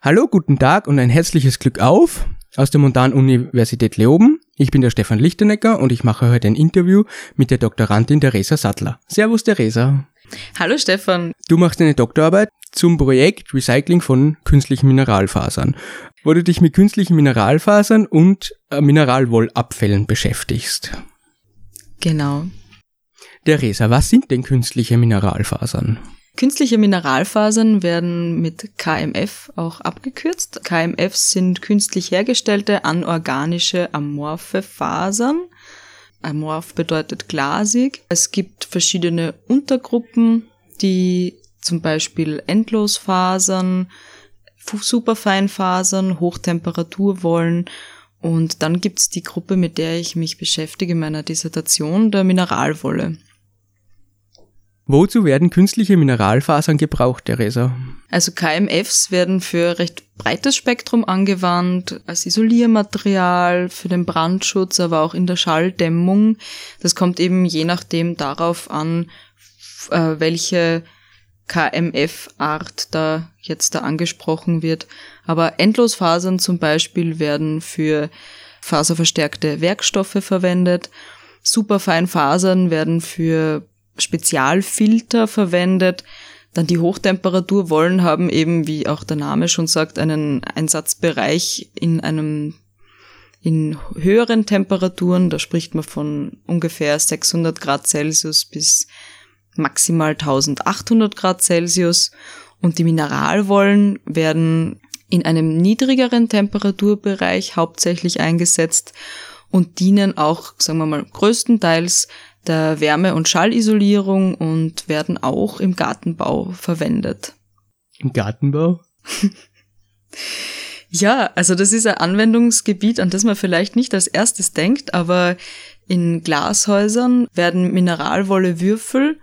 Hallo, guten Tag und ein herzliches Glück auf aus der Montan-Universität Leoben. Ich bin der Stefan Lichtenecker und ich mache heute ein Interview mit der Doktorandin Theresa Sattler. Servus, Theresa. Hallo, Stefan. Du machst eine Doktorarbeit zum Projekt Recycling von künstlichen Mineralfasern, wo du dich mit künstlichen Mineralfasern und äh, Mineralwollabfällen beschäftigst. Genau. Theresa, was sind denn künstliche Mineralfasern? Künstliche Mineralfasern werden mit KMF auch abgekürzt. KMF sind künstlich hergestellte anorganische amorphe Fasern. Amorph bedeutet glasig. Es gibt verschiedene Untergruppen, die zum Beispiel Endlosfasern, Superfeinfasern, Hochtemperaturwollen und dann gibt's die Gruppe, mit der ich mich beschäftige in meiner Dissertation, der Mineralwolle. Wozu werden künstliche Mineralfasern gebraucht, Theresa? Also KMFs werden für recht breites Spektrum angewandt, als Isoliermaterial, für den Brandschutz, aber auch in der Schalldämmung. Das kommt eben je nachdem darauf an, äh, welche KMF-Art da jetzt da angesprochen wird. Aber Endlosfasern zum Beispiel werden für faserverstärkte Werkstoffe verwendet. Superfeinfasern werden für Spezialfilter verwendet. Dann die Hochtemperaturwollen haben eben, wie auch der Name schon sagt, einen Einsatzbereich in einem in höheren Temperaturen. Da spricht man von ungefähr 600 Grad Celsius bis maximal 1800 Grad Celsius. Und die Mineralwollen werden in einem niedrigeren Temperaturbereich hauptsächlich eingesetzt und dienen auch, sagen wir mal, größtenteils der Wärme- und Schallisolierung und werden auch im Gartenbau verwendet. Im Gartenbau? ja, also das ist ein Anwendungsgebiet, an das man vielleicht nicht als erstes denkt, aber in Glashäusern werden Mineralwollewürfel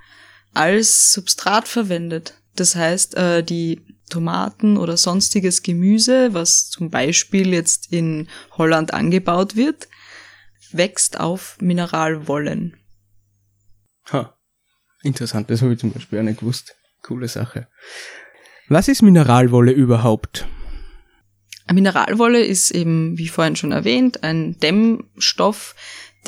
als Substrat verwendet. Das heißt, äh, die Tomaten oder sonstiges Gemüse, was zum Beispiel jetzt in Holland angebaut wird, wächst auf Mineralwollen. Ha, interessant, das habe ich zum Beispiel auch nicht gewusst. Coole Sache. Was ist Mineralwolle überhaupt? Mineralwolle ist eben, wie vorhin schon erwähnt, ein Dämmstoff,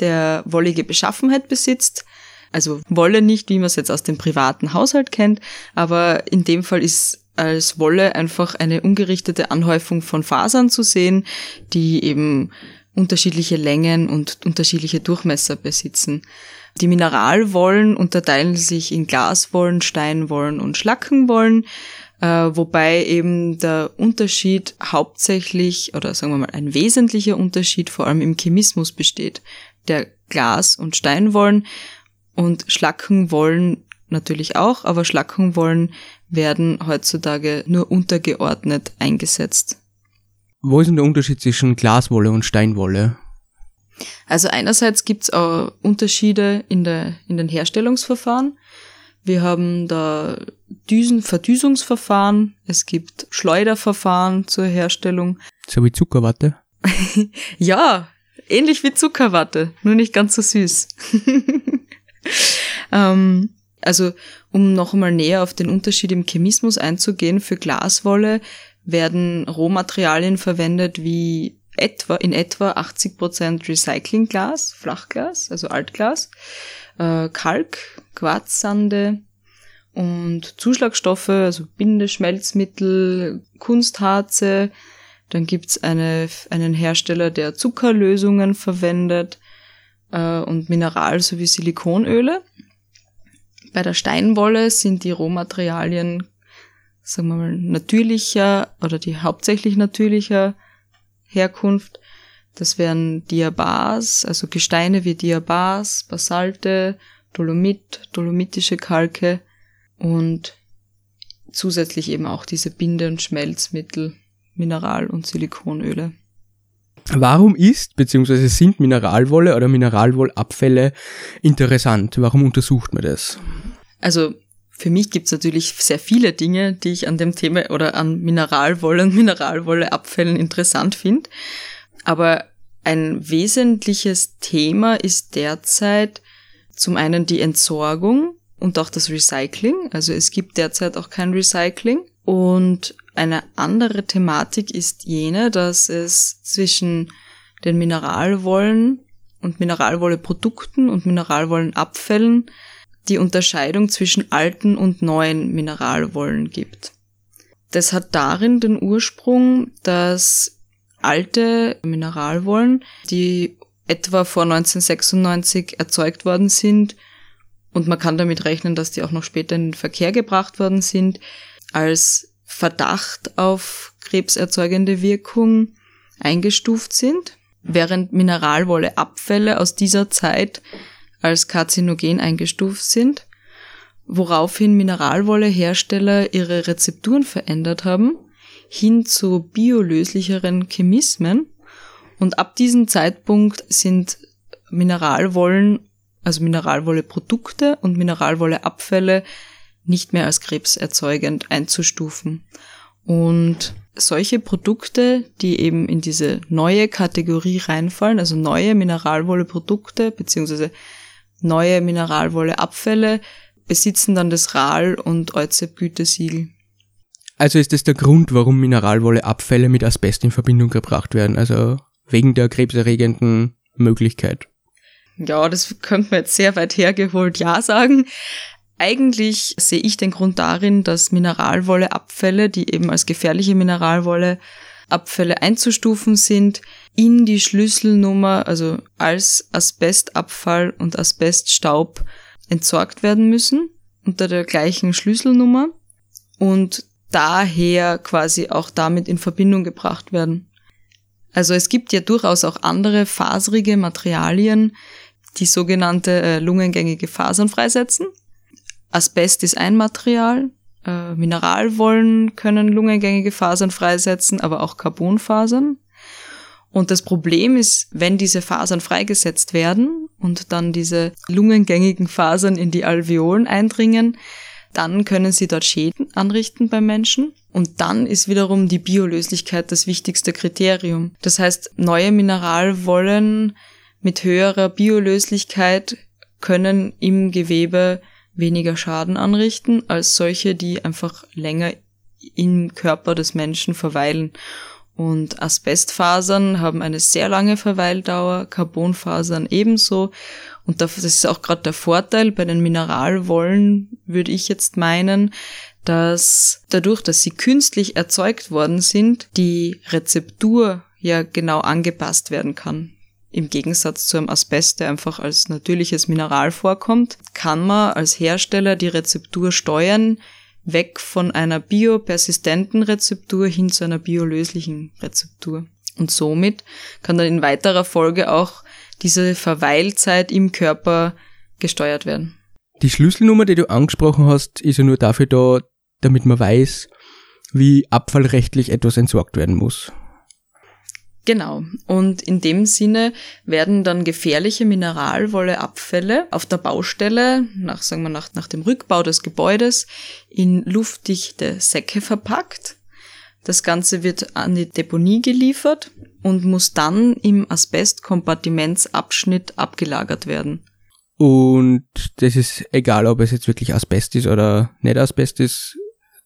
der wollige Beschaffenheit besitzt. Also Wolle nicht, wie man es jetzt aus dem privaten Haushalt kennt, aber in dem Fall ist als Wolle einfach eine ungerichtete Anhäufung von Fasern zu sehen, die eben unterschiedliche Längen und unterschiedliche Durchmesser besitzen. Die Mineralwollen unterteilen sich in Glaswollen, Steinwollen und Schlackenwollen, äh, wobei eben der Unterschied hauptsächlich oder sagen wir mal ein wesentlicher Unterschied vor allem im Chemismus besteht. Der Glas- und Steinwollen und Schlackenwollen natürlich auch, aber Schlackenwollen werden heutzutage nur untergeordnet eingesetzt. Wo ist denn der Unterschied zwischen Glaswolle und Steinwolle? Also einerseits gibt's auch Unterschiede in, der, in den Herstellungsverfahren. Wir haben da Düsen, Verdüsungsverfahren, es gibt Schleuderverfahren zur Herstellung. So wie Zuckerwatte? ja, ähnlich wie Zuckerwatte, nur nicht ganz so süß. ähm, also, um noch einmal näher auf den Unterschied im Chemismus einzugehen, für Glaswolle werden Rohmaterialien verwendet wie etwa, in etwa 80% Recyclingglas, Flachglas, also Altglas, äh, Kalk, Quarzsande und Zuschlagstoffe, also Bindeschmelzmittel, Kunstharze. Dann gibt's eine, einen Hersteller, der Zuckerlösungen verwendet äh, und Mineral- sowie Silikonöle. Bei der Steinwolle sind die Rohmaterialien, sagen wir mal, natürlicher oder die hauptsächlich natürlicher Herkunft. Das wären Diabas, also Gesteine wie Diabas, Basalte, Dolomit, dolomitische Kalke und zusätzlich eben auch diese Binde- und Schmelzmittel, Mineral- und Silikonöle. Warum ist bzw. sind Mineralwolle oder Mineralwollabfälle interessant? Warum untersucht man das? Also für mich gibt's natürlich sehr viele Dinge, die ich an dem Thema oder an Mineralwolle und Mineralwolleabfällen interessant finde. Aber ein wesentliches Thema ist derzeit zum einen die Entsorgung und auch das Recycling. Also es gibt derzeit auch kein Recycling Und eine andere Thematik ist jene, dass es zwischen den Mineralwollen und Mineralwolleprodukten und Mineralwollenabfällen die Unterscheidung zwischen alten und neuen Mineralwollen gibt. Das hat darin den Ursprung, dass alte Mineralwollen, die etwa vor 1996 erzeugt worden sind, und man kann damit rechnen, dass die auch noch später in den Verkehr gebracht worden sind, als Verdacht auf krebserzeugende Wirkung eingestuft sind, während Mineralwolleabfälle aus dieser Zeit als karzinogen eingestuft sind, woraufhin Mineralwollehersteller ihre Rezepturen verändert haben, hin zu biolöslicheren Chemismen und ab diesem Zeitpunkt sind Mineralwollen, also Mineralwolleprodukte und Mineralwolleabfälle nicht mehr als krebserzeugend einzustufen. Und solche Produkte, die eben in diese neue Kategorie reinfallen, also neue Mineralwolleprodukte beziehungsweise neue Mineralwolleabfälle, besitzen dann das RAL und EUZEP-Gütesiegel. Also ist das der Grund, warum Mineralwolleabfälle mit Asbest in Verbindung gebracht werden, also wegen der krebserregenden Möglichkeit. Ja, das könnte man jetzt sehr weit hergeholt ja sagen. Eigentlich sehe ich den Grund darin, dass Mineralwolleabfälle, die eben als gefährliche Mineralwolleabfälle einzustufen sind, in die Schlüsselnummer, also als Asbestabfall und Asbeststaub entsorgt werden müssen unter der gleichen Schlüsselnummer und daher quasi auch damit in Verbindung gebracht werden. Also es gibt ja durchaus auch andere faserige Materialien, die sogenannte äh, lungengängige Fasern freisetzen. Asbest ist ein Material, äh, Mineralwollen können lungengängige Fasern freisetzen, aber auch Carbonfasern. Und das Problem ist, wenn diese Fasern freigesetzt werden und dann diese lungengängigen Fasern in die Alveolen eindringen, dann können sie dort Schäden anrichten beim Menschen. Und dann ist wiederum die Biolöslichkeit das wichtigste Kriterium. Das heißt, neue Mineralwollen mit höherer Biolöslichkeit können im Gewebe weniger Schaden anrichten als solche, die einfach länger im Körper des Menschen verweilen. Und Asbestfasern haben eine sehr lange Verweildauer, Carbonfasern ebenso. Und das ist auch gerade der Vorteil bei den Mineralwollen, würde ich jetzt meinen, dass dadurch, dass sie künstlich erzeugt worden sind, die Rezeptur ja genau angepasst werden kann. Im Gegensatz zu einem Asbest, der einfach als natürliches Mineral vorkommt, kann man als Hersteller die Rezeptur steuern, weg von einer biopersistenten Rezeptur hin zu einer biolöslichen Rezeptur. Und somit kann dann in weiterer Folge auch diese Verweilzeit im Körper gesteuert werden. Die Schlüsselnummer, die du angesprochen hast, ist ja nur dafür da, damit man weiß, wie abfallrechtlich etwas entsorgt werden muss. Genau. Und in dem Sinne werden dann gefährliche Mineralwolleabfälle auf der Baustelle, nach, sagen wir, nach, nach dem Rückbau des Gebäudes, in luftdichte Säcke verpackt. Das Ganze wird an die Deponie geliefert und muss dann im Asbestkompartimentsabschnitt abgelagert werden. Und das ist egal, ob es jetzt wirklich Asbest ist oder nicht Asbest ist.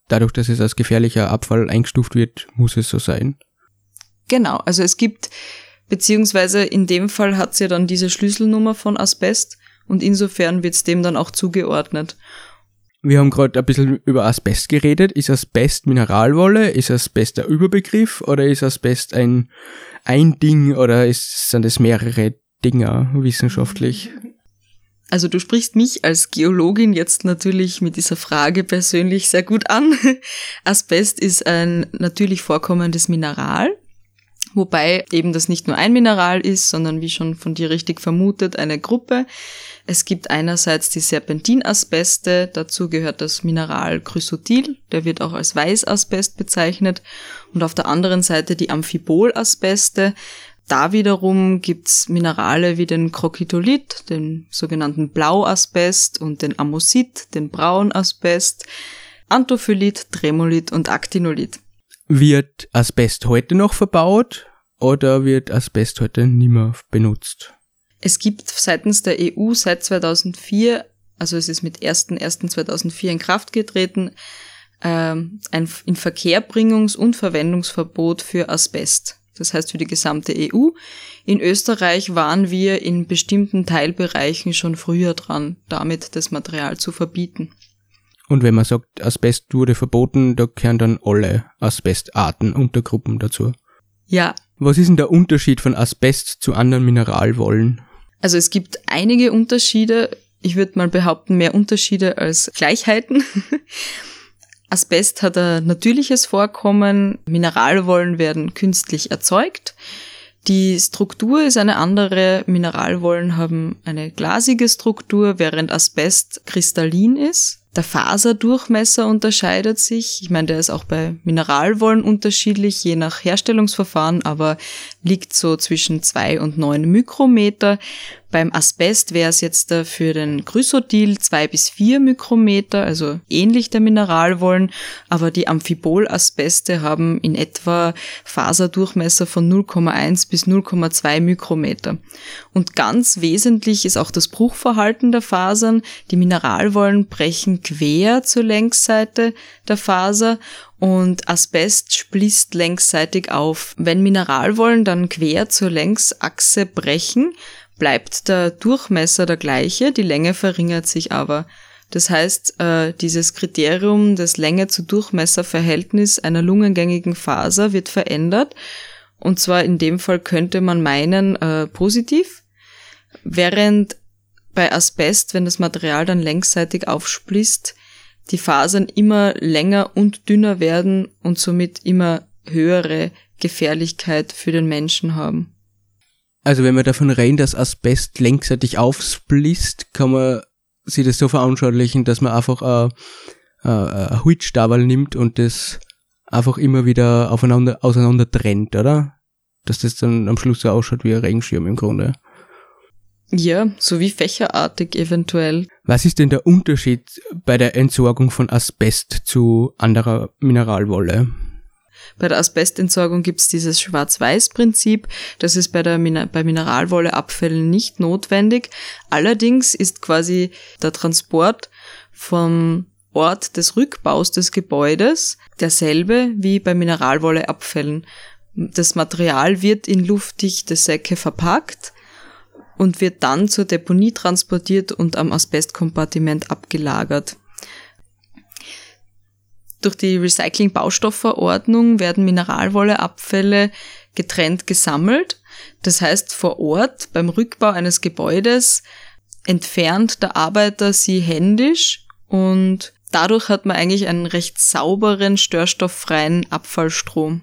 Dadurch, dass es als gefährlicher Abfall eingestuft wird, muss es so sein. Genau, also es gibt, beziehungsweise in dem Fall hat sie ja dann diese Schlüsselnummer von Asbest und insofern wird es dem dann auch zugeordnet. Wir haben gerade ein bisschen über Asbest geredet. Ist Asbest Mineralwolle? Ist Asbest der Überbegriff oder ist Asbest ein, ein Ding oder ist, sind es mehrere Dinger wissenschaftlich? Also du sprichst mich als Geologin jetzt natürlich mit dieser Frage persönlich sehr gut an. Asbest ist ein natürlich vorkommendes Mineral Wobei eben das nicht nur ein Mineral ist, sondern wie schon von dir richtig vermutet, eine Gruppe. Es gibt einerseits die Serpentinasbeste, dazu gehört das Mineral Chrysotil, der wird auch als Weißasbest bezeichnet, und auf der anderen Seite die Amphibolasbeste. Da wiederum gibt's Minerale wie den Krokitolit, den sogenannten Blauasbest und den Amosit, den Braunasbest, Anthophylit, Tremolit und Actinolit. Wird Asbest heute noch verbaut oder wird Asbest heute nicht mehr benutzt? Es gibt seitens der EU seit 2004, also es ist mit 1.1.2004 in Kraft getreten, ähm, ein Inverkehrbringungs- und Verwendungsverbot für Asbest. Das heißt für die gesamte EU. In Österreich waren wir in bestimmten Teilbereichen schon früher dran, damit das Material zu verbieten. Und wenn man sagt, Asbest wurde verboten, da gehören dann alle Asbestarten, Untergruppen dazu. Ja. Was ist denn der Unterschied von Asbest zu anderen Mineralwollen? Also es gibt einige Unterschiede. Ich würde mal behaupten, mehr Unterschiede als Gleichheiten. Asbest hat ein natürliches Vorkommen, Mineralwollen werden künstlich erzeugt. Die Struktur ist eine andere. Mineralwollen haben eine glasige Struktur, während Asbest kristallin ist. Der Faserdurchmesser unterscheidet sich. Ich meine, der ist auch bei Mineralwollen unterschiedlich, je nach Herstellungsverfahren, aber liegt so zwischen zwei und neun Mikrometer. Beim Asbest wäre es jetzt für den Chrysotil zwei bis vier Mikrometer, also ähnlich der Mineralwollen, aber die Amphibol-Asbeste haben in etwa Faserdurchmesser von 0,1 bis 0,2 Mikrometer. Und ganz wesentlich ist auch das Bruchverhalten der Fasern. Die Mineralwollen brechen quer zur Längsseite der Faser und Asbest spließt längsseitig auf. Wenn Mineralwollen dann quer zur Längsachse brechen, bleibt der Durchmesser der gleiche, die Länge verringert sich aber. Das heißt, äh, dieses Kriterium des Länge zu Durchmesser-Verhältnis einer lungengängigen Faser wird verändert. Und zwar in dem Fall könnte man meinen äh, positiv, während bei Asbest, wenn das Material dann längsseitig aufspließt, die Fasern immer länger und dünner werden und somit immer höhere Gefährlichkeit für den Menschen haben. Also wenn wir davon reden, dass Asbest längsseitig aufspließt, kann man sich das so veranschaulichen, dass man einfach ein, ein Holzstabel nimmt und das einfach immer wieder aufeinander, auseinander trennt, oder? Dass das dann am Schluss so ausschaut wie ein Regenschirm im Grunde. Ja, so wie fächerartig eventuell. Was ist denn der Unterschied bei der Entsorgung von Asbest zu anderer Mineralwolle? Bei der Asbestentsorgung gibt es dieses Schwarz-Weiß-Prinzip. Das ist bei, der Min bei Mineralwolleabfällen nicht notwendig. Allerdings ist quasi der Transport vom Ort des Rückbaus des Gebäudes derselbe wie bei Mineralwolleabfällen. Das Material wird in luftdichte Säcke verpackt und wird dann zur Deponie transportiert und am Asbestkompartiment abgelagert. Durch die Recycling-Baustoffverordnung werden Mineralwolleabfälle getrennt gesammelt. Das heißt, vor Ort beim Rückbau eines Gebäudes entfernt der Arbeiter sie händisch und dadurch hat man eigentlich einen recht sauberen, störstofffreien Abfallstrom.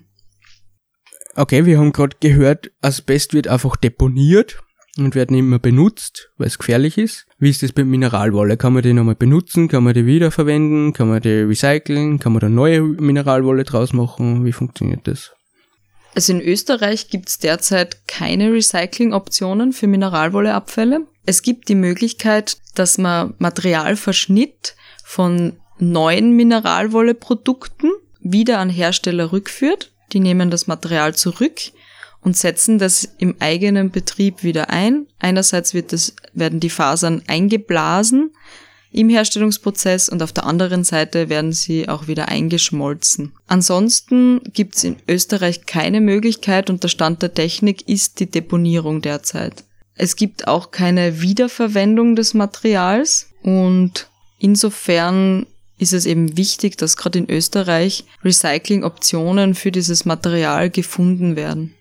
Okay, wir haben gerade gehört, Asbest wird einfach deponiert und werden immer benutzt, weil es gefährlich ist. Wie ist das mit Mineralwolle? Kann man die nochmal benutzen? Kann man die wiederverwenden? Kann man die recyceln? Kann man da neue Mineralwolle draus machen? Wie funktioniert das? Also in Österreich gibt es derzeit keine Recycling-Optionen für Mineralwolleabfälle. Es gibt die Möglichkeit, dass man Materialverschnitt von neuen Mineralwolleprodukten wieder an Hersteller rückführt. Die nehmen das Material zurück und setzen das im eigenen Betrieb wieder ein. Einerseits wird das, werden die Fasern eingeblasen im Herstellungsprozess und auf der anderen Seite werden sie auch wieder eingeschmolzen. Ansonsten gibt es in Österreich keine Möglichkeit und der Stand der Technik ist die Deponierung derzeit. Es gibt auch keine Wiederverwendung des Materials und insofern ist es eben wichtig, dass gerade in Österreich Recycling-Optionen für dieses Material gefunden werden.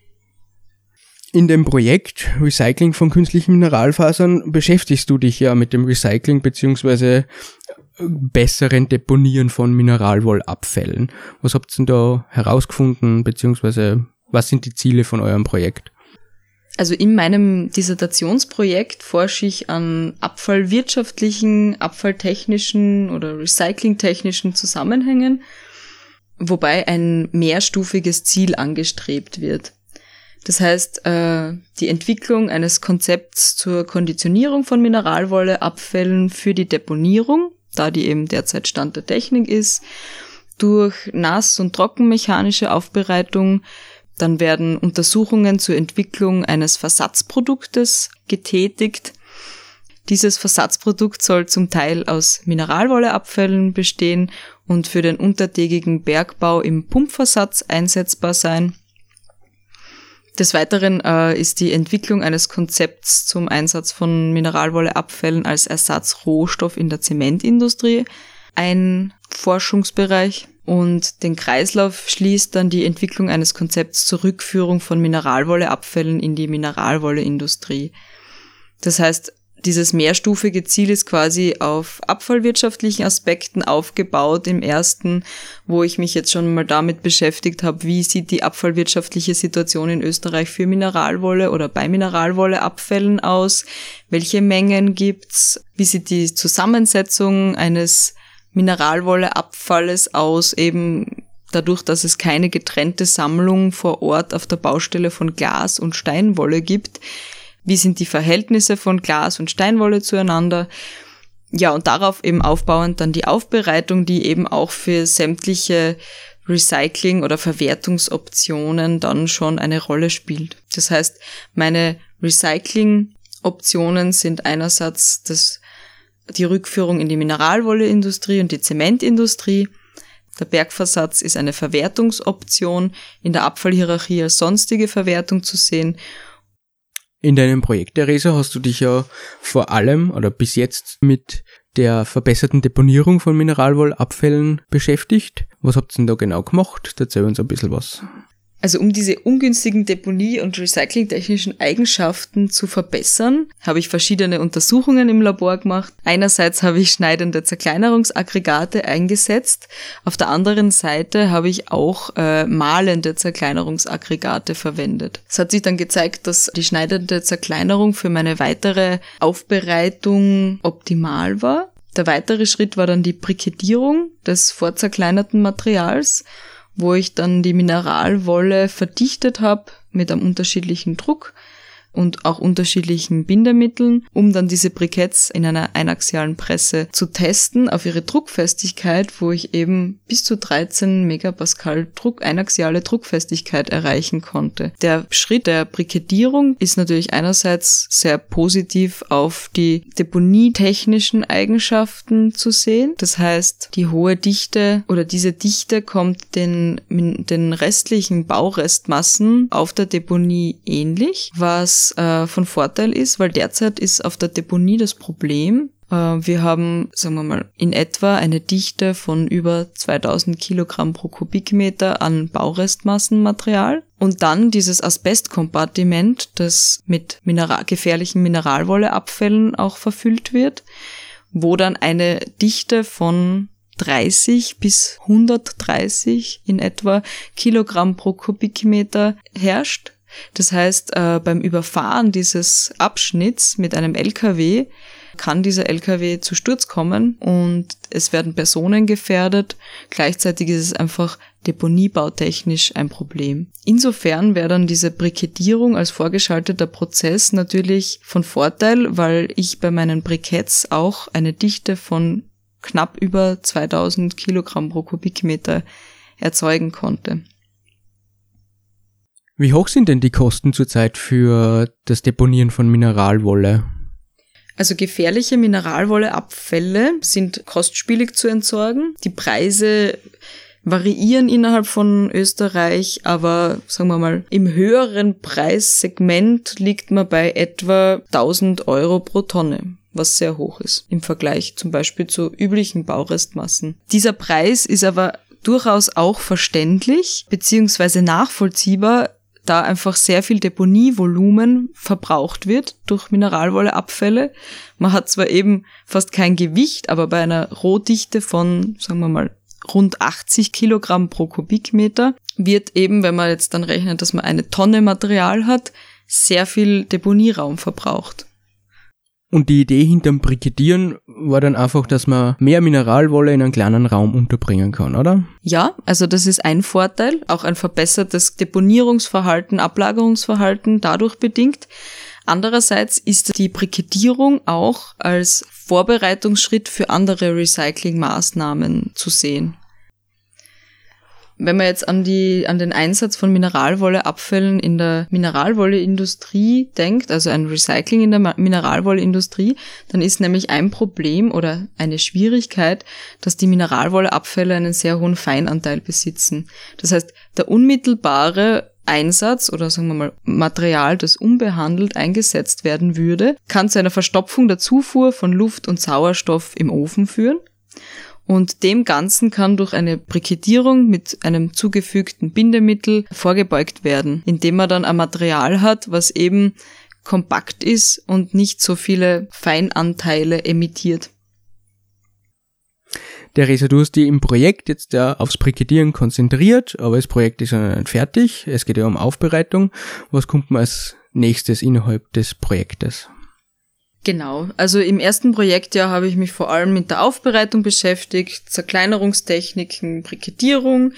In dem Projekt Recycling von künstlichen Mineralfasern beschäftigst du dich ja mit dem Recycling beziehungsweise äh, besseren Deponieren von Mineralwollabfällen. Was habt ihr denn da herausgefunden, beziehungsweise was sind die Ziele von eurem Projekt? Also in meinem Dissertationsprojekt forsche ich an abfallwirtschaftlichen, abfalltechnischen oder recyclingtechnischen Zusammenhängen, wobei ein mehrstufiges Ziel angestrebt wird. Das heißt, äh, die Entwicklung eines Konzepts zur Konditionierung von Mineralwolleabfällen für die Deponierung, da die eben derzeit Stand der Technik ist, durch nass- und trockenmechanische Aufbereitung, dann werden Untersuchungen zur Entwicklung eines Versatzproduktes getätigt. Dieses Versatzprodukt soll zum Teil aus Mineralwolleabfällen bestehen und für den untertägigen Bergbau im Pumpversatz einsetzbar sein. Des Weiteren äh, ist die Entwicklung eines Konzepts zum Einsatz von Mineralwolleabfällen als Ersatzrohstoff in der Zementindustrie ein Forschungsbereich und den Kreislauf schließt dann die Entwicklung eines Konzepts zur Rückführung von Mineralwolleabfällen in die Mineralwolleindustrie. Das heißt, dieses mehrstufige Ziel ist quasi auf abfallwirtschaftlichen Aspekten aufgebaut im ersten, wo ich mich jetzt schon mal damit beschäftigt habe, wie sieht die abfallwirtschaftliche Situation in Österreich für Mineralwolle oder bei Mineralwolleabfällen aus, welche Mengen gibt's, wie sieht die Zusammensetzung eines Mineralwolleabfalles aus, eben dadurch, dass es keine getrennte Sammlung vor Ort auf der Baustelle von Glas und Steinwolle gibt. Wie sind die Verhältnisse von Glas und Steinwolle zueinander? Ja, und darauf eben aufbauend dann die Aufbereitung, die eben auch für sämtliche Recycling- oder Verwertungsoptionen dann schon eine Rolle spielt. Das heißt, meine Recycling-Optionen sind einerseits das die Rückführung in die Mineralwolleindustrie und die Zementindustrie. Der Bergversatz ist eine Verwertungsoption in der Abfallhierarchie als sonstige Verwertung zu sehen. In deinem Projekt, Theresa, hast du dich ja vor allem oder bis jetzt mit der verbesserten Deponierung von Mineralwollabfällen beschäftigt. Was habt ihr denn da genau gemacht? Erzähl uns ein bisschen was. Also um diese ungünstigen Deponie- und recyclingtechnischen Eigenschaften zu verbessern, habe ich verschiedene Untersuchungen im Labor gemacht. Einerseits habe ich schneidende Zerkleinerungsaggregate eingesetzt, auf der anderen Seite habe ich auch äh, malende Zerkleinerungsaggregate verwendet. Es hat sich dann gezeigt, dass die schneidende Zerkleinerung für meine weitere Aufbereitung optimal war. Der weitere Schritt war dann die Brikettierung des vorzerkleinerten Materials wo ich dann die Mineralwolle verdichtet habe mit einem unterschiedlichen Druck und auch unterschiedlichen Bindemitteln, um dann diese Briketts in einer einaxialen Presse zu testen auf ihre Druckfestigkeit, wo ich eben bis zu 13 Megapascal Druck, einaxiale Druckfestigkeit erreichen konnte. Der Schritt der Brikettierung ist natürlich einerseits sehr positiv auf die deponietechnischen Eigenschaften zu sehen. Das heißt, die hohe Dichte oder diese Dichte kommt den, den restlichen Baurestmassen auf der Deponie ähnlich, was äh, von Vorteil ist, weil derzeit ist auf der Deponie das Problem, äh, wir haben, sagen wir mal, in etwa eine Dichte von über 2000 Kilogramm pro Kubikmeter an Baurestmassenmaterial. Und dann dieses Asbestkompartiment, das mit Mineral gefährlichen Mineralwolleabfällen auch verfüllt wird, wo dann eine Dichte von 30 bis 130 in etwa Kilogramm pro Kubikmeter herrscht das heißt, äh, beim Überfahren dieses Abschnitts mit einem LKW kann dieser LKW zu Sturz kommen und es werden Personen gefährdet. Gleichzeitig ist es einfach deponiebautechnisch ein Problem. Insofern wäre dann diese Brikettierung als vorgeschalteter Prozess natürlich von Vorteil, weil ich bei meinen Briketts auch eine Dichte von knapp über 2000 Kilogramm pro Kubikmeter erzeugen konnte. Wie hoch sind denn die Kosten zurzeit für das Deponieren von Mineralwolle? Also gefährliche Mineralwolleabfälle sind kostspielig zu entsorgen. Die Preise variieren innerhalb von Österreich, aber sagen wir mal, im höheren Preissegment liegt man bei etwa 1000 Euro pro Tonne was sehr hoch ist im Vergleich zum Beispiel zu üblichen Baurestmassen. Dieser Preis ist aber durchaus auch verständlich beziehungsweise nachvollziehbar, da einfach sehr viel Deponievolumen verbraucht wird durch Mineralwolleabfälle. Man hat zwar eben fast kein Gewicht, aber bei einer Rohdichte von, sagen wir mal, rund 80 Kilogramm pro Kubikmeter wird eben, wenn man jetzt dann rechnet, dass man eine Tonne Material hat, sehr viel Deponieraum verbraucht. Und die Idee hinterm Brikettieren war dann einfach, dass man mehr Mineralwolle in einen kleinen Raum unterbringen kann, oder? Ja, also das ist ein Vorteil, auch ein verbessertes Deponierungsverhalten, Ablagerungsverhalten dadurch bedingt. Andererseits ist die Brikettierung auch als Vorbereitungsschritt für andere Recyclingmaßnahmen zu sehen. Wenn man jetzt an die, an den Einsatz von Mineralwolleabfällen in der Mineralwolleindustrie denkt, also ein Recycling in der Mineralwolleindustrie, dann ist nämlich ein Problem oder eine Schwierigkeit, dass die Mineralwolleabfälle einen sehr hohen Feinanteil besitzen. Das heißt, der unmittelbare Einsatz oder sagen wir mal Material, das unbehandelt eingesetzt werden würde, kann zu einer Verstopfung der Zufuhr von Luft und Sauerstoff im Ofen führen. Und dem Ganzen kann durch eine Briketierung mit einem zugefügten Bindemittel vorgebeugt werden, indem man dann ein Material hat, was eben kompakt ist und nicht so viele Feinanteile emittiert. Du hast dich im Projekt jetzt ja aufs Brikettieren konzentriert, aber das Projekt ist ja nicht fertig. Es geht ja um Aufbereitung. Was kommt man als nächstes innerhalb des Projektes? Genau, also im ersten Projektjahr habe ich mich vor allem mit der Aufbereitung beschäftigt, Zerkleinerungstechniken, Brikettierung.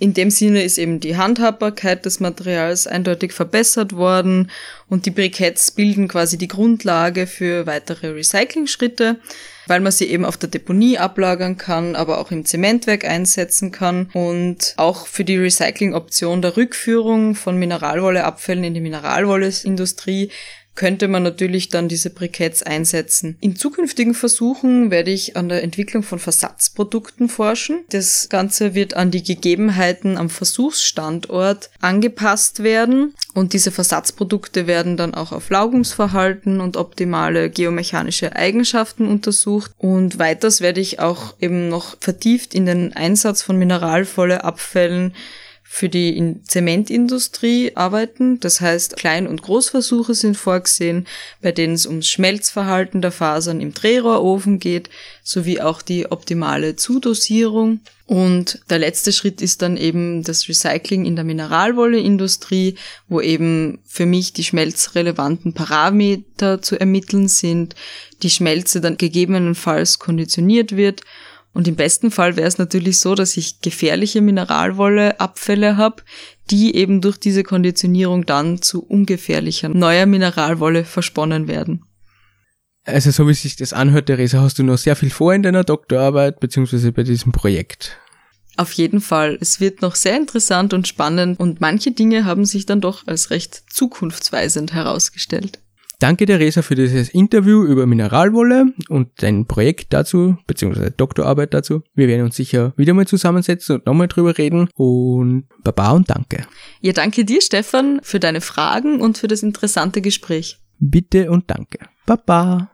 In dem Sinne ist eben die Handhabbarkeit des Materials eindeutig verbessert worden und die Briketts bilden quasi die Grundlage für weitere Recyclingschritte, weil man sie eben auf der Deponie ablagern kann, aber auch im Zementwerk einsetzen kann und auch für die Recyclingoption der Rückführung von Mineralwolleabfällen in die Mineralwolleindustrie könnte man natürlich dann diese Briketts einsetzen. In zukünftigen Versuchen werde ich an der Entwicklung von Versatzprodukten forschen. Das Ganze wird an die Gegebenheiten am Versuchsstandort angepasst werden und diese Versatzprodukte werden dann auch auf Laugungsverhalten und optimale geomechanische Eigenschaften untersucht und weiters werde ich auch eben noch vertieft in den Einsatz von mineralvolle Abfällen für die Zementindustrie arbeiten. Das heißt, Klein- und Großversuche sind vorgesehen, bei denen es ums Schmelzverhalten der Fasern im Drehrohrofen geht, sowie auch die optimale Zudosierung. Und der letzte Schritt ist dann eben das Recycling in der Mineralwolleindustrie, wo eben für mich die schmelzrelevanten Parameter zu ermitteln sind, die Schmelze dann gegebenenfalls konditioniert wird und im besten Fall wäre es natürlich so, dass ich gefährliche Mineralwolle-Abfälle habe, die eben durch diese Konditionierung dann zu ungefährlicher neuer Mineralwolle versponnen werden. Also so wie sich das anhört, Theresa, hast du noch sehr viel vor in deiner Doktorarbeit beziehungsweise bei diesem Projekt. Auf jeden Fall. Es wird noch sehr interessant und spannend und manche Dinge haben sich dann doch als recht zukunftsweisend herausgestellt. Danke Theresa für dieses Interview über Mineralwolle und dein Projekt dazu, beziehungsweise Doktorarbeit dazu. Wir werden uns sicher wieder mal zusammensetzen und nochmal drüber reden. Und Baba und danke. Ja, danke dir, Stefan, für deine Fragen und für das interessante Gespräch. Bitte und danke. Baba.